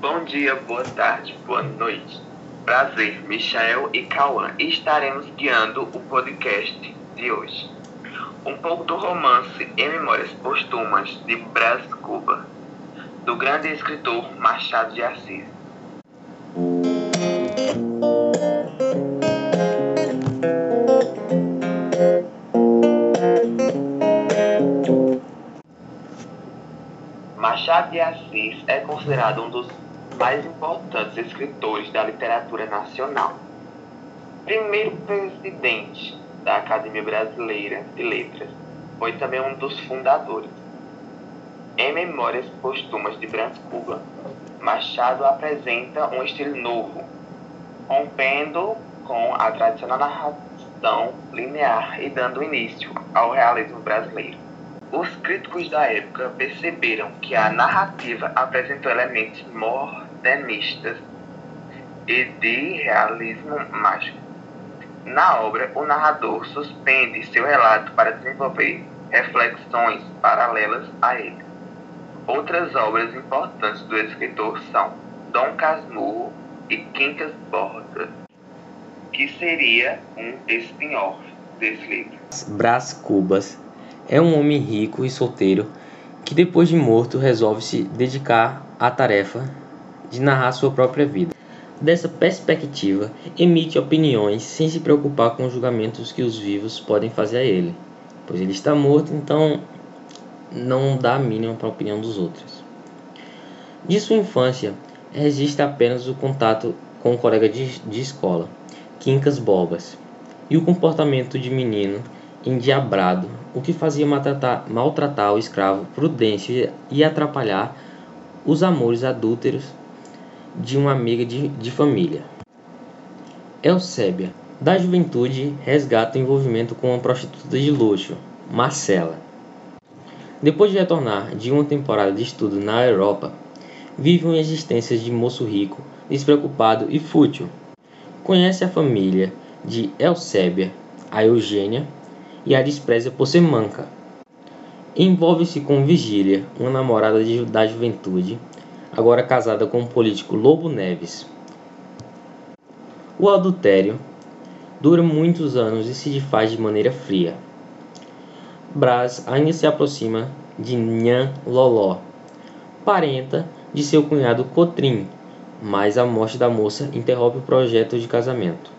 Bom dia, boa tarde, boa noite. Prazer, Michael e Cauã. Estaremos guiando o podcast de hoje. Um pouco do romance Em Memórias Postumas de Brás Cuba, do grande escritor Machado de Assis. Machado de Assis é considerado um dos mais importantes escritores da literatura nacional. Primeiro presidente da Academia Brasileira de Letras, foi também um dos fundadores. Em Memórias Póstumas de Brás Cuba, Machado apresenta um estilo novo, rompendo com a tradicional narração linear e dando início ao realismo brasileiro. Os críticos da época perceberam que a narrativa apresentou elementos modernistas e de realismo mágico. Na obra, o narrador suspende seu relato para desenvolver reflexões paralelas a ele. Outras obras importantes do escritor são Dom Casmurro e Quincas Borda, que seria um spin-off desse livro. Brás Cubas é um homem rico e solteiro que, depois de morto, resolve se dedicar à tarefa de narrar sua própria vida. Dessa perspectiva, emite opiniões sem se preocupar com os julgamentos que os vivos podem fazer a ele, pois ele está morto, então não dá a mínima para a opinião dos outros. De sua infância, resiste apenas o contato com o colega de, de escola, Quincas Bobas, e o comportamento de menino endiabrado, o que fazia maltratar, maltratar o escravo Prudêncio e atrapalhar os amores adúlteros de uma amiga de, de família. Eusébia, da juventude, resgata o envolvimento com uma prostituta de luxo, Marcela. Depois de retornar de uma temporada de estudo na Europa, vive uma existência de moço rico, despreocupado e fútil. Conhece a família de Eusébia, a Eugênia, e a despreza por ser manca. Envolve-se com Vigília, uma namorada de, da juventude, agora casada com o político Lobo Neves. O adultério dura muitos anos e se desfaz de maneira fria. Brás ainda se aproxima de Nhan Loló, parenta de seu cunhado Cotrim, mas a morte da moça interrompe o projeto de casamento.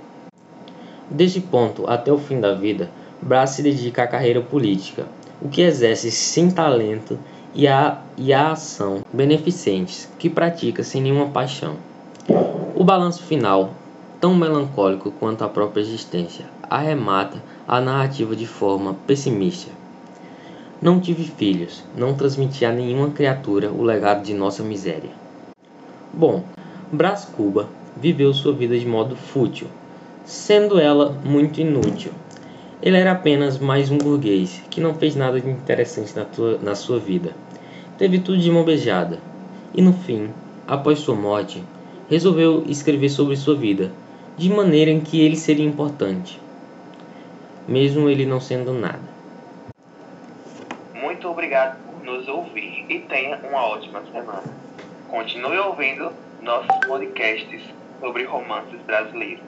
Deste ponto até o fim da vida, Brás se dedica à carreira política, o que exerce sem talento e a, e a ação beneficentes que pratica sem nenhuma paixão. O balanço final, tão melancólico quanto a própria existência, arremata a narrativa de forma pessimista. Não tive filhos, não transmiti a nenhuma criatura o legado de nossa miséria. Bom, Brás Cuba viveu sua vida de modo fútil, sendo ela muito inútil. Ele era apenas mais um burguês que não fez nada de interessante na, tua, na sua vida. Teve tudo de mão beijada. E no fim, após sua morte, resolveu escrever sobre sua vida, de maneira em que ele seria importante, mesmo ele não sendo nada. Muito obrigado por nos ouvir e tenha uma ótima semana. Continue ouvindo nossos podcasts sobre romances brasileiros.